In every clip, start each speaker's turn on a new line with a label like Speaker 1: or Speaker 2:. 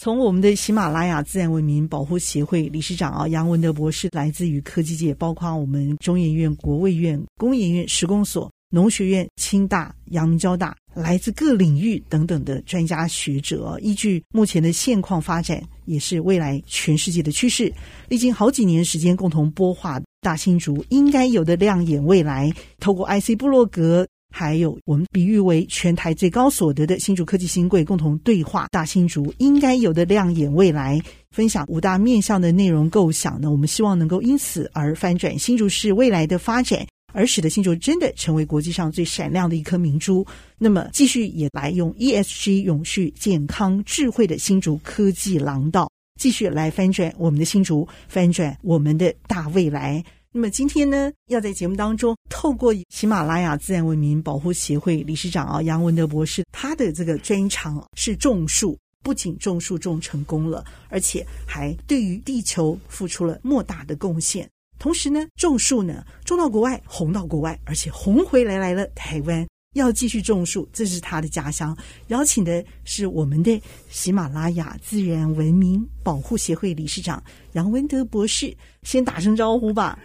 Speaker 1: 从我们的喜马拉雅自然文明保护协会理事长啊杨文德博士，来自于科技界，包括我们中研院、国卫院、工研院、实工所、农学院、清大、阳明交大，来自各领域等等的专家学者，依据目前的现况发展，也是未来全世界的趋势，历经好几年时间，共同播画。大新竹应该有的亮眼未来，透过 IC 部落格，还有我们比喻为全台最高所得的新竹科技新贵共同对话。大新竹应该有的亮眼未来，分享五大面向的内容构想呢，我们希望能够因此而翻转新竹市未来的发展，而使得新竹真的成为国际上最闪亮的一颗明珠。那么，继续也来用 ESG 永续、健康、智慧的新竹科技廊道。继续来翻转我们的新竹，翻转我们的大未来。那么今天呢，要在节目当中透过喜马拉雅自然文明保护协会理事长啊杨文德博士，他的这个专长是种树，不仅种树种成功了，而且还对于地球付出了莫大的贡献。同时呢，种树呢种到国外，红到国外，而且红回来来了台湾。要继续种树，这是他的家乡。邀请的是我们的喜马拉雅自然文明保护协会理事长杨文德博士，先打声招呼吧。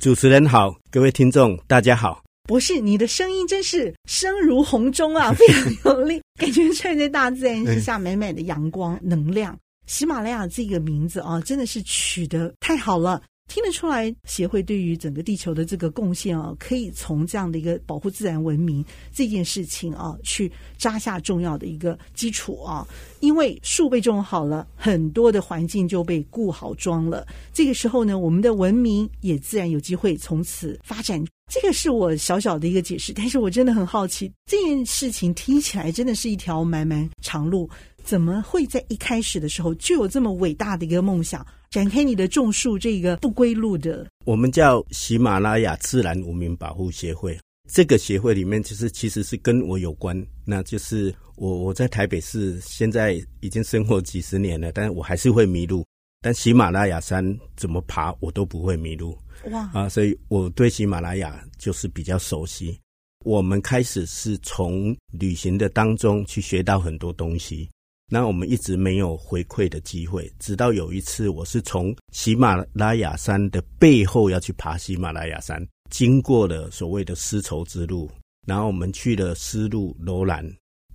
Speaker 2: 主持人好，各位听众大家好。
Speaker 1: 博士，你的声音真是声如洪钟啊，非常有力，感觉站在大自然之下，美美的阳光能量。喜马拉雅这个名字啊，真的是取得太好了。听得出来，协会对于整个地球的这个贡献啊，可以从这样的一个保护自然文明这件事情啊，去扎下重要的一个基础啊。因为树被种好了，很多的环境就被顾好装了。这个时候呢，我们的文明也自然有机会从此发展。这个是我小小的一个解释，但是我真的很好奇，这件事情听起来真的是一条漫漫长路，怎么会在一开始的时候就有这么伟大的一个梦想？展开你的种树这个不归路的，
Speaker 2: 我们叫喜马拉雅自然文明保护协会。这个协会里面，其实其实是跟我有关。那就是我我在台北市现在已经生活几十年了，但是我还是会迷路。但喜马拉雅山怎么爬，我都不会迷路。哇啊！所以我对喜马拉雅就是比较熟悉。我们开始是从旅行的当中去学到很多东西。那我们一直没有回馈的机会，直到有一次，我是从喜马拉雅山的背后要去爬喜马拉雅山，经过了所谓的丝绸之路，然后我们去了丝路楼兰。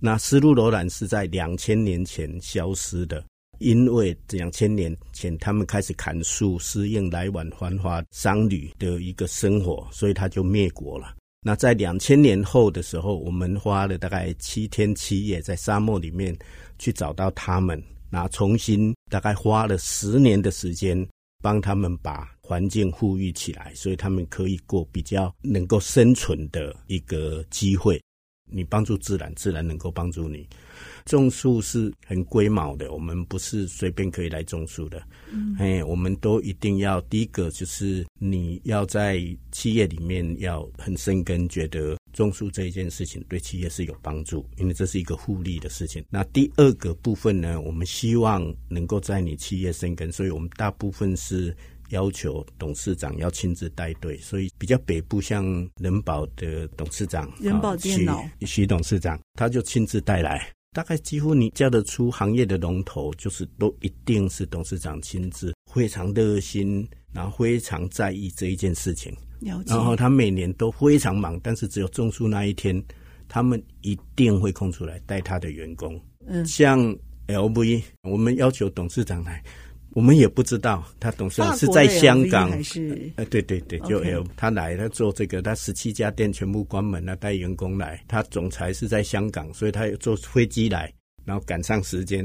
Speaker 2: 那丝路楼兰是在两千年前消失的，因为两千年前他们开始砍树，适应来往繁华商旅的一个生活，所以他就灭国了。那在两千年后的时候，我们花了大概七天七夜在沙漠里面去找到他们，那重新大概花了十年的时间，帮他们把环境富裕起来，所以他们可以过比较能够生存的一个机会。你帮助自然，自然能够帮助你。种树是很龟毛的，我们不是随便可以来种树的。嗯，哎，我们都一定要第一个就是你要在企业里面要很生根，觉得种树这一件事情对企业是有帮助，因为这是一个互利的事情。那第二个部分呢，我们希望能够在你企业生根，所以我们大部分是要求董事长要亲自带队，所以比较北部像人保的董事长，
Speaker 1: 人保电脑
Speaker 2: 许许董事长，他就亲自带来。大概几乎你叫得出行业的龙头，就是都一定是董事长亲自，非常热心，然后非常在意这一件事情。
Speaker 1: 了解。
Speaker 2: 然后他每年都非常忙，但是只有种树那一天，他们一定会空出来带他的员工。嗯，像 LV，我们要求董事长来。我们也不知道他董事长是在香港
Speaker 1: 还是？
Speaker 2: 呃，对对对，就 L 他来，他做这个，他十七家店全部关门了，带员工来。他总裁是在香港，所以他坐飞机来，然后赶上时间。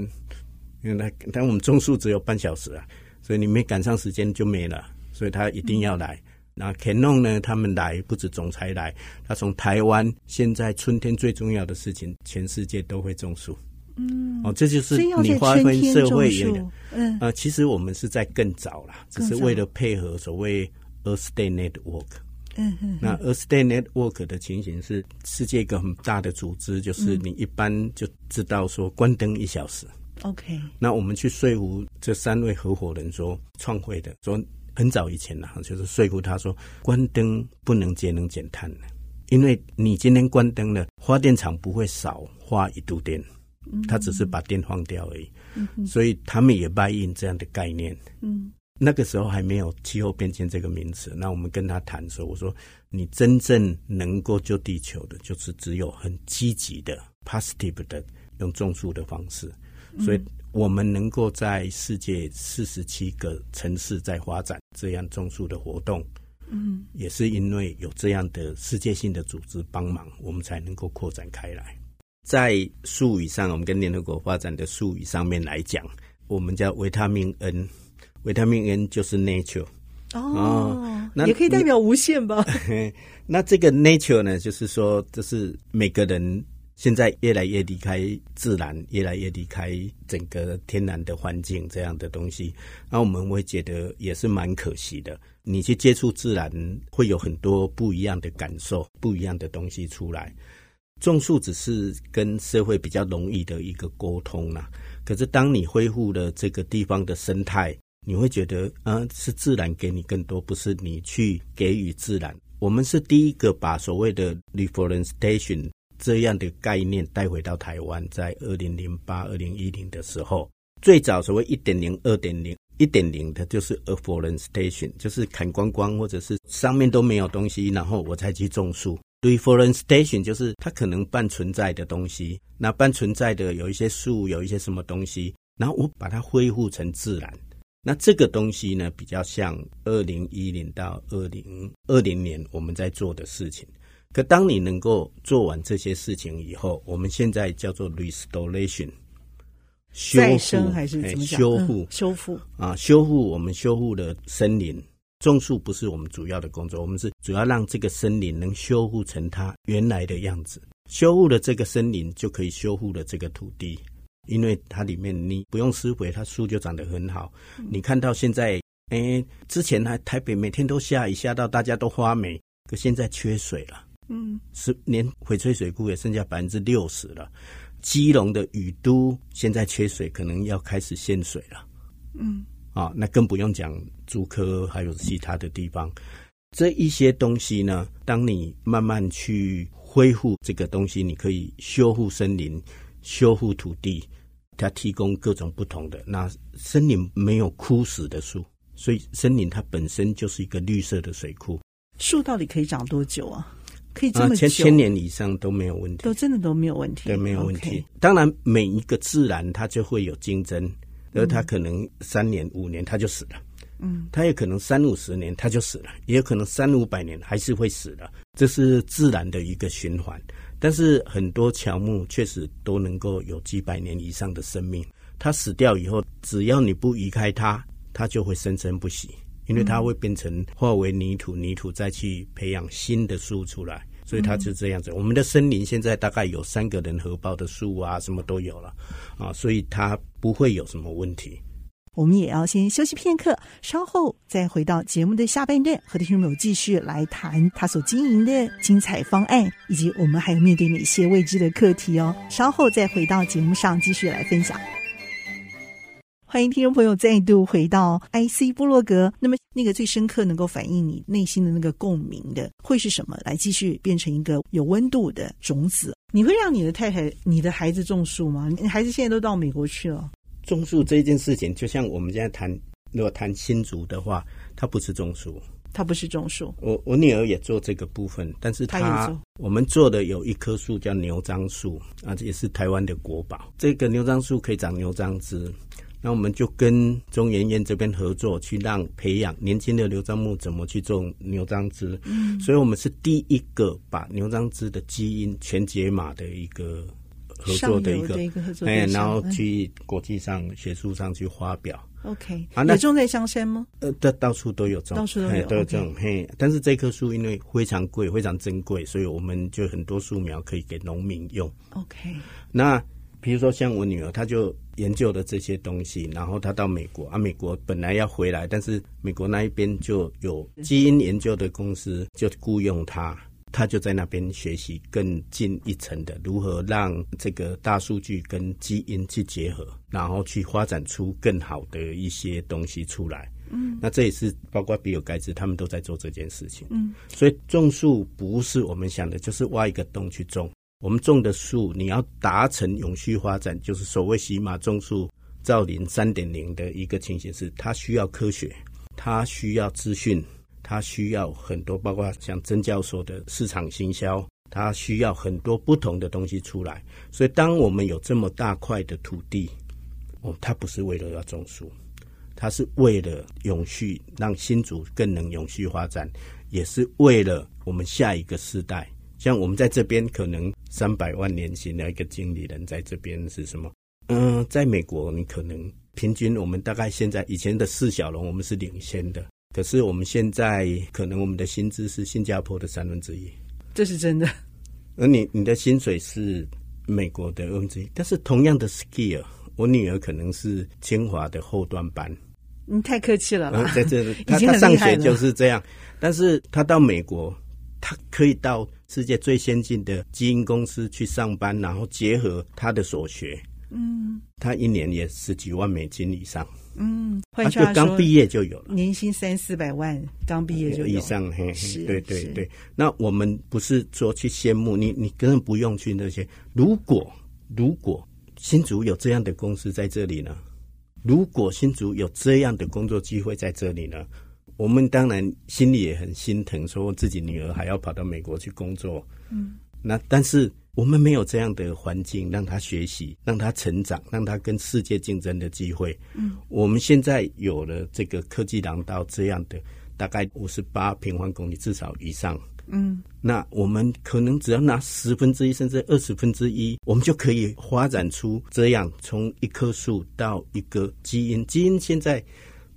Speaker 2: 因为他但我们种树只有半小时啊，所以你没赶上时间就没了，所以他一定要来。那 Canon 呢？他们来不止总裁来，他从台湾现在春天最重要的事情，全世界都会种树。
Speaker 1: 嗯，
Speaker 2: 哦，这就是你划分社会原理。嗯，呃，其实我们是在更早啦，只是为了配合所谓 Earth Day Network。嗯嗯，那 Earth Day Network 的情形是世界一个很大的组织，就是你一般就知道说关灯一小时。
Speaker 1: OK，
Speaker 2: 那我们去说服这三位合伙人说创会的说很早以前呢，就是说服他说关灯不能节能减碳，因为你今天关灯了，发电厂不会少花一度电，他只是把电放掉而已。嗯，所以他们也 buy in 这样的概念。嗯，那个时候还没有气候变迁这个名词。那我们跟他谈说，我说你真正能够救地球的，就是只有很积极的 positive 的用种树的方式。所以，我们能够在世界四十七个城市在发展这样种树的活动，嗯，也是因为有这样的世界性的组织帮忙，我们才能够扩展开来。在术语上，我们跟联合国发展的术语上面来讲，我们叫维他命 N，维他命 N 就是 nature
Speaker 1: 哦，哦，那也可以代表无限吧？
Speaker 2: 那这个 nature 呢，就是说，这是每个人。现在越来越离开自然，越来越离开整个天然的环境这样的东西，那我们会觉得也是蛮可惜的。你去接触自然，会有很多不一样的感受，不一样的东西出来。种树只是跟社会比较容易的一个沟通啦。可是当你恢复了这个地方的生态，你会觉得，啊，是自然给你更多，不是你去给予自然。我们是第一个把所谓的 reforestation 这样的概念带回到台湾，在二零零八、二零一零的时候，最早所谓一点零、二点零、一点零的，就是 afforestation，就是砍光光，或者是上面都没有东西，然后我才去种树。Reforestation 就是它可能半存在的东西，那半存在的有一些树，有一些什么东西，然后我把它恢复成自然。那这个东西呢，比较像二零一零到二零二零年我们在做的事情。可当你能够做完这些事情以后，我们现在叫做 restoration，修复
Speaker 1: 还是怎么讲？
Speaker 2: 修复、
Speaker 1: 嗯，修复
Speaker 2: 啊，修复。我们修复的森林，种树不是我们主要的工作，我们是主要让这个森林能修复成它原来的样子。修复了这个森林，就可以修复了这个土地，因为它里面你不用施肥，它树就长得很好。嗯、你看到现在，哎，之前还台北每天都下雨，下到大家都发霉，可现在缺水了。嗯，是连翡翠水库也剩下百分之六十了。基隆的雨都现在缺水，可能要开始限水了。嗯，啊，那更不用讲竹科还有其他的地方。这一些东西呢，当你慢慢去恢复这个东西，你可以修复森林、修复土地，它提供各种不同的。那森林没有枯死的树，所以森林它本身就是一个绿色的水库。
Speaker 1: 树到底可以长多久啊？可以这么久，
Speaker 2: 千千年以上都没有问题，
Speaker 1: 都真的都没有问题，
Speaker 2: 对，没有问
Speaker 1: 题。
Speaker 2: 当然，每一个自然它就会有竞争，而他可能三年五年他就死了，嗯，他也可能三五十年他就死了，也有可能三五百年还是会死的，这是自然的一个循环。但是很多乔木确实都能够有几百年以上的生命，它死掉以后，只要你不移开它，它就会生生不息。因为它会变成化为泥土，泥土再去培养新的树出来，所以它是这样子。嗯、我们的森林现在大概有三个人合抱的树啊，什么都有了啊，所以它不会有什么问题。
Speaker 1: 我们也要先休息片刻，稍后再回到节目的下半段，和听众朋友继续来谈他所经营的精彩方案，以及我们还有面对哪些未知的课题哦。稍后再回到节目上继续来分享。欢迎听众朋友再度回到 IC 部落格。那么，那个最深刻能够反映你内心的那个共鸣的，会是什么？来继续变成一个有温度的种子。你会让你的太太、你的孩子种树吗？你孩子现在都到美国去了。
Speaker 2: 种树这件事情，就像我们现在谈，如果谈新竹的话，他不是种树，
Speaker 1: 他不是种树。
Speaker 2: 我我女儿也做这个部分，但是她。我们做的有一棵树叫牛樟树啊，这也是台湾的国宝。这个牛樟树可以长牛樟枝。那我们就跟中研院这边合作，去让培养年轻的牛樟木怎么去种牛樟枝。嗯，所以我们是第一个把牛樟枝的基因全解码的一个合作的一个，哎，然后去国际上学术上去发表。
Speaker 1: OK，啊，那种在香山吗？
Speaker 2: 呃，这到处都有种，
Speaker 1: 到处都有，
Speaker 2: 都有种。嘿，但是这棵树因为非常贵，非常珍贵，所以我们就很多树苗可以给农民用。
Speaker 1: OK，
Speaker 2: 那。比如说像我女儿，她就研究的这些东西，然后他到美国啊，美国本来要回来，但是美国那一边就有基因研究的公司就雇佣他，他就在那边学习更进一层的如何让这个大数据跟基因去结合，然后去发展出更好的一些东西出来。嗯，那这也是包括比尔盖茨他们都在做这件事情。嗯，所以种树不是我们想的，就是挖一个洞去种。我们种的树，你要达成永续发展，就是所谓喜马种树造林三点零的一个情形是，它需要科学，它需要资讯，它需要很多，包括像曾教授的市场行销，它需要很多不同的东西出来。所以，当我们有这么大块的土地，哦，它不是为了要种树，它是为了永续，让新竹更能永续发展，也是为了我们下一个世代。像我们在这边可能三百万年薪的一个经理人，在这边是什么？嗯，在美国你可能平均我们大概现在以前的四小龙我们是领先的，可是我们现在可能我们的薪资是新加坡的三分之一，
Speaker 1: 这是真的。
Speaker 2: 而你你的薪水是美国的二分之一，但是同样的 skill，我女儿可能是清华的后端班。
Speaker 1: 你太客气了，嗯，
Speaker 2: 在这里，他他上学就是这样，但是他到美国。他可以到世界最先进的基因公司去上班，然后结合他的所学，嗯，他一年也十几万美金以上，
Speaker 1: 嗯，换句话说，
Speaker 2: 刚毕业就有了，
Speaker 1: 年薪三四百万，刚毕业就有
Speaker 2: 以上，嘿，是，对对对。那我们不是说去羡慕你，你根本不用去那些。如果如果新竹有这样的公司在这里呢？如果新竹有这样的工作机会在这里呢？我们当然心里也很心疼，说自己女儿还要跑到美国去工作。嗯，那但是我们没有这样的环境让她学习，让她成长，让她跟世界竞争的机会。嗯，我们现在有了这个科技廊道这样的，大概五十八平方公里至少以上。嗯，那我们可能只要拿十分之一甚至二十分之一，我们就可以发展出这样从一棵树到一个基因。基因现在。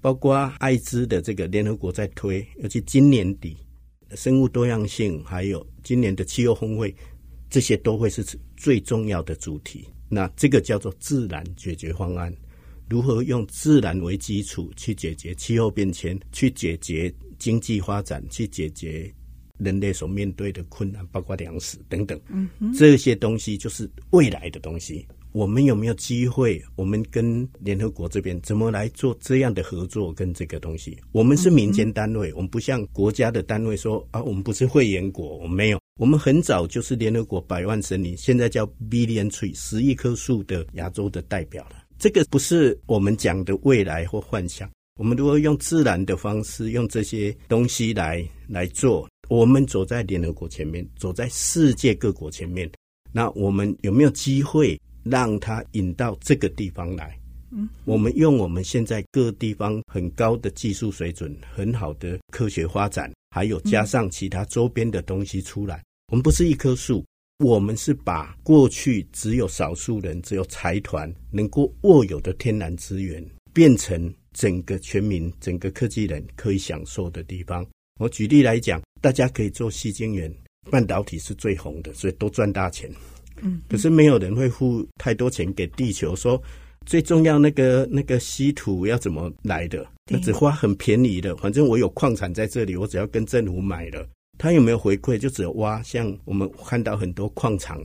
Speaker 2: 包括艾滋的这个联合国在推，尤其今年底生物多样性，还有今年的气候峰会，这些都会是最重要的主题。那这个叫做自然解决方案，如何用自然为基础去解决气候变迁，去解决经济发展，去解决人类所面对的困难，包括粮食等等。嗯，这些东西就是未来的东西。我们有没有机会？我们跟联合国这边怎么来做这样的合作？跟这个东西，我们是民间单位，我们不像国家的单位说啊，我们不是会员国，我们没有。我们很早就是联合国百万森林，现在叫 Billion Tree 十亿棵树的亚洲的代表了。这个不是我们讲的未来或幻想。我们如果用自然的方式，用这些东西来来做，我们走在联合国前面，走在世界各国前面，那我们有没有机会？让它引到这个地方来，嗯，我们用我们现在各地方很高的技术水准、很好的科学发展，还有加上其他周边的东西出来。我们不是一棵树，我们是把过去只有少数人、只有财团能够握有的天然资源，变成整个全民、整个科技人可以享受的地方。我举例来讲，大家可以做细晶圆，半导体是最红的，所以都赚大钱。嗯，可是没有人会付太多钱给地球，说最重要那个那个稀土要怎么来的？那只花很便宜的，反正我有矿产在这里，我只要跟政府买了，他有没有回馈？就只有挖，像我们看到很多矿场，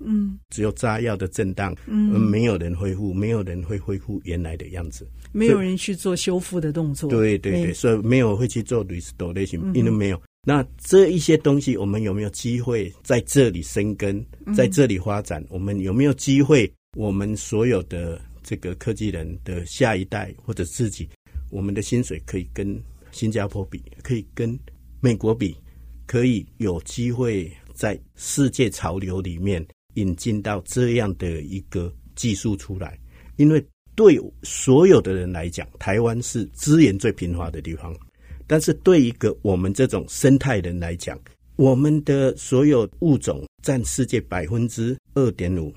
Speaker 2: 嗯，只有炸药的震荡，嗯，没有人恢复，没有人会恢复原来的样子，
Speaker 1: 没有人去做修复的动作，
Speaker 2: 对对对，所以没有会去做 restoration，因为没有。那这一些东西，我们有没有机会在这里生根，在这里发展？我们有没有机会？我们所有的这个科技人的下一代或者自己，我们的薪水可以跟新加坡比，可以跟美国比，可以有机会在世界潮流里面引进到这样的一个技术出来。因为对所有的人来讲，台湾是资源最贫乏的地方。但是对一个我们这种生态人来讲，我们的所有物种占世界百分之二点五，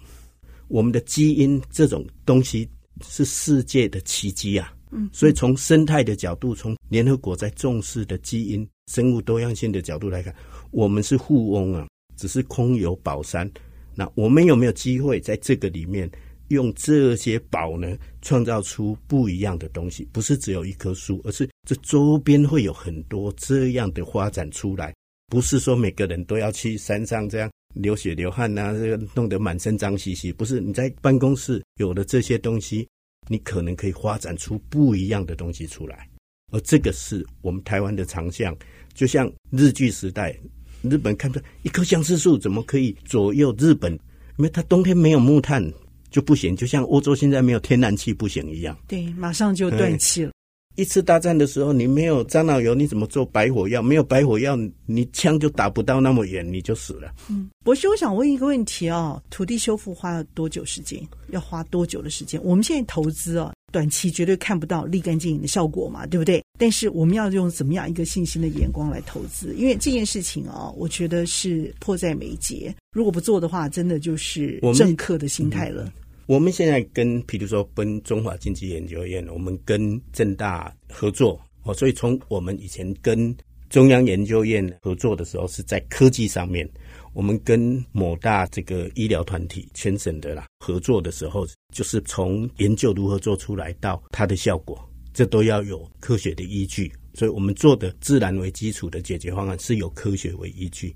Speaker 2: 我们的基因这种东西是世界的奇迹啊！嗯，所以从生态的角度，从联合国在重视的基因生物多样性的角度来看，我们是富翁啊，只是空有宝山，那我们有没有机会在这个里面用这些宝呢，创造出不一样的东西？不是只有一棵树，而是这周边会有很多这样的发展出来。不是说每个人都要去山上这样流血流汗呐，这个弄得满身脏兮兮。不是你在办公室有了这些东西，你可能可以发展出不一样的东西出来。而这个是我们台湾的长项，就像日据时代。日本看到一棵相思树怎么可以左右日本？因为它冬天没有木炭就不行，就像欧洲现在没有天然气不行一样。
Speaker 1: 对，马上就断气了。
Speaker 2: 一次大战的时候，你没有樟脑油，你怎么做白火药？没有白火药，你枪就打不到那么远，你就死了。
Speaker 1: 嗯，博士，我想问一个问题哦，土地修复花了多久时间？要花多久的时间？我们现在投资哦。短期绝对看不到立竿见影的效果嘛，对不对？但是我们要用怎么样一个信心的眼光来投资？因为这件事情啊、哦，我觉得是迫在眉睫。如果不做的话，真的就是政客的心态了。
Speaker 2: 嗯、我们现在跟，比如说跟中华经济研究院，我们跟正大合作哦，所以从我们以前跟中央研究院合作的时候，是在科技上面。我们跟某大这个医疗团体全省的啦合作的时候，就是从研究如何做出来到它的效果，这都要有科学的依据。所以我们做的自然为基础的解决方案是有科学为依据，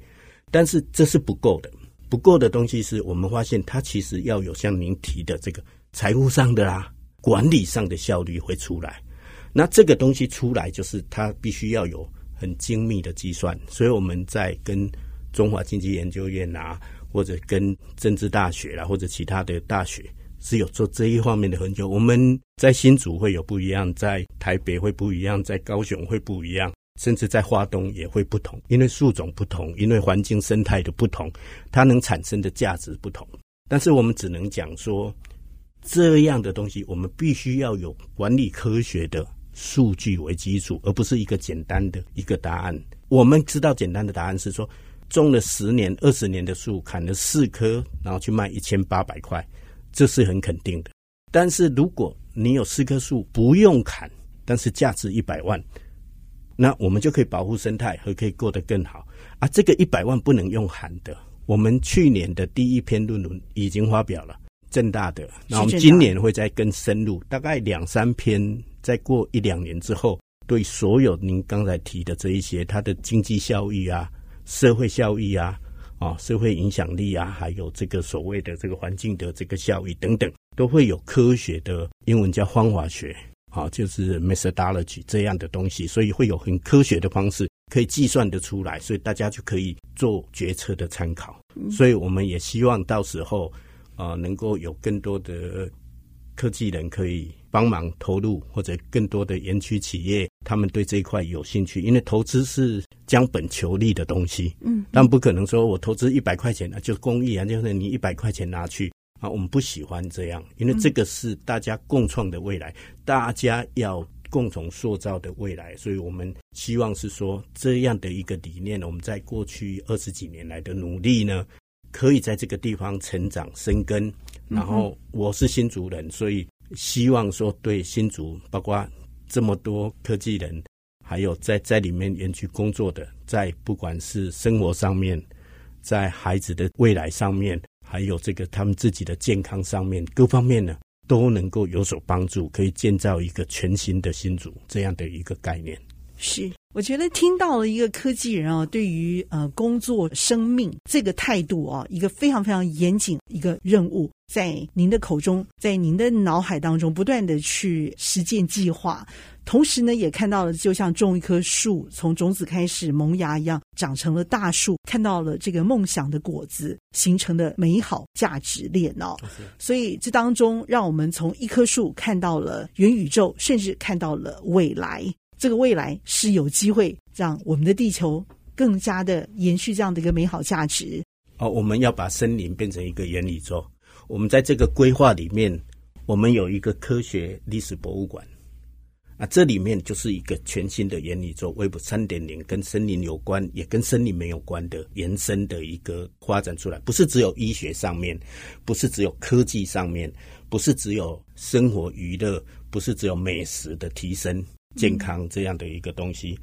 Speaker 2: 但是这是不够的。不够的东西是我们发现它其实要有像您提的这个财务上的啦、管理上的效率会出来。那这个东西出来，就是它必须要有很精密的计算。所以我们在跟中华经济研究院啊，或者跟政治大学啦，或者其他的大学是有做这一方面的研究。我们在新竹会有不一样，在台北会不一样，在高雄会不一样，甚至在花东也会不同，因为树种不同，因为环境生态的不同，它能产生的价值不同。但是我们只能讲说，这样的东西我们必须要有管理科学的数据为基础，而不是一个简单的一个答案。我们知道简单的答案是说。种了十年、二十年的树，砍了四棵，然后去卖一千八百块，这是很肯定的。但是如果你有四棵树不用砍，但是价值一百万，那我们就可以保护生态和可以过得更好啊！这个一百万不能用喊的。我们去年的第一篇论文已经发表了，正大的，那我们今年会再更深入，大概两三篇，再过一两年之后，对所有您刚才提的这一些，它的经济效益啊。社会效益啊，啊，社会影响力啊，还有这个所谓的这个环境的这个效益等等，都会有科学的英文叫方法学，啊，就是 methodology 这样的东西，所以会有很科学的方式可以计算得出来，所以大家就可以做决策的参考。所以我们也希望到时候啊，能够有更多的科技人可以帮忙投入，或者更多的园区企业。他们对这一块有兴趣，因为投资是将本求利的东西，嗯，但不可能说我投资一百块钱啊，就公益啊，就是你一百块钱拿去啊，我们不喜欢这样，因为这个是大家共创的未来，大家要共同塑造的未来，所以我们希望是说这样的一个理念，我们在过去二十几年来的努力呢，可以在这个地方成长生根。然后我是新竹人，所以希望说对新竹包括。这么多科技人，还有在在里面园区工作的，在不管是生活上面，在孩子的未来上面，还有这个他们自己的健康上面，各方面呢，都能够有所帮助，可以建造一个全新的新竹这样的一个概念。
Speaker 1: 是，我觉得听到了一个科技人啊，对于呃工作生命这个态度啊，一个非常非常严谨一个任务。在您的口中，在您的脑海当中不断的去实践计划，同时呢，也看到了就像种一棵树，从种子开始萌芽一样，长成了大树，看到了这个梦想的果子形成的美好价值链哦。所以这当中，让我们从一棵树看到了元宇宙，甚至看到了未来。这个未来是有机会让我们的地球更加的延续这样的一个美好价值。
Speaker 2: 哦，我们要把森林变成一个原理宙。我们在这个规划里面，我们有一个科学历史博物馆啊，这里面就是一个全新的原理宙，Web 三点零，跟森林有关，也跟森林没有关的延伸的一个发展出来，不是只有医学上面，不是只有科技上面，不是只有生活娱乐，不是只有美食的提升、健康这样的一个东西，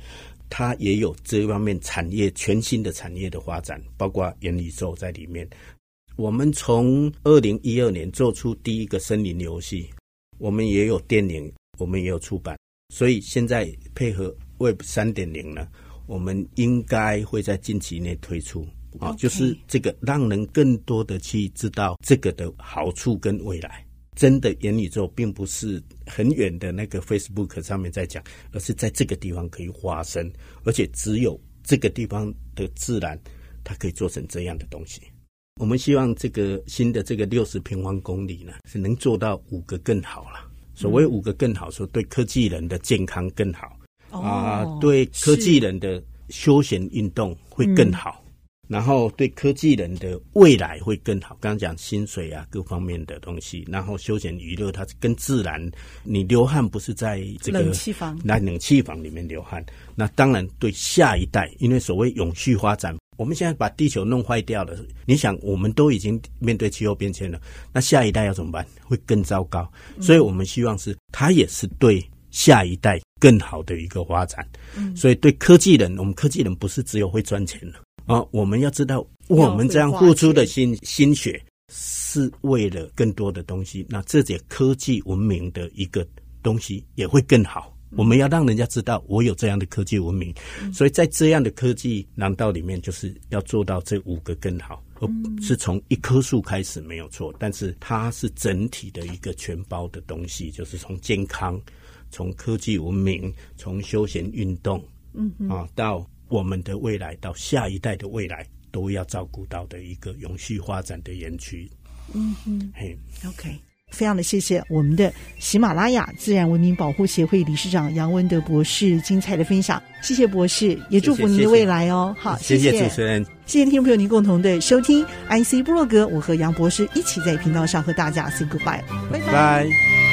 Speaker 2: 它也有这方面产业全新的产业的发展，包括元宇宙在里面。我们从二零一二年做出第一个森林游戏，我们也有电影，我们也有出版，所以现在配合 Web 三点零呢，我们应该会在近期内推出啊.就是这个让人更多的去知道这个的好处跟未来。真的元宇宙并不是很远的那个 Facebook 上面在讲，而是在这个地方可以发生，而且只有这个地方的自然，它可以做成这样的东西。我们希望这个新的这个六十平方公里呢，是能做到五个更好了。所谓五个更好，说对科技人的健康更好啊，哦，对科技人的休闲运动会更好。然后对科技人的未来会更好。刚刚讲薪水啊，各方面的东西。然后休闲娱乐，它跟自然，你流汗不是在这个
Speaker 1: 冷气房，
Speaker 2: 那冷气房里面流汗。那当然对下一代，因为所谓永续发展，我们现在把地球弄坏掉了。你想，我们都已经面对气候变迁了，那下一代要怎么办？会更糟糕。所以我们希望是，它也是对下一代更好的一个发展。嗯，所以对科技人，我们科技人不是只有会赚钱的。啊，我们要知道，我们这样付出的心心血是为了更多的东西。那这些科技文明的一个东西也会更好。我们要让人家知道，我有这样的科技文明。所以在这样的科技廊道里面，就是要做到这五个更好，而是从一棵树开始没有错，但是它是整体的一个全包的东西，就是从健康、从科技文明、从休闲运动，嗯啊到。我们的未来到下一代的未来都要照顾到的一个永续发展的园区。
Speaker 1: 嗯哼，嘿，OK，非常的谢谢我们的喜马拉雅自然文明保护协会理事长杨文德博士精彩的分享，谢谢博士，也祝福您的未来哦。谢谢，好，谢谢，主持人，谢谢听众朋友您共同的收听 IC 部落格，我和杨博士一起在频道上和大家 say goodbye，拜。拜。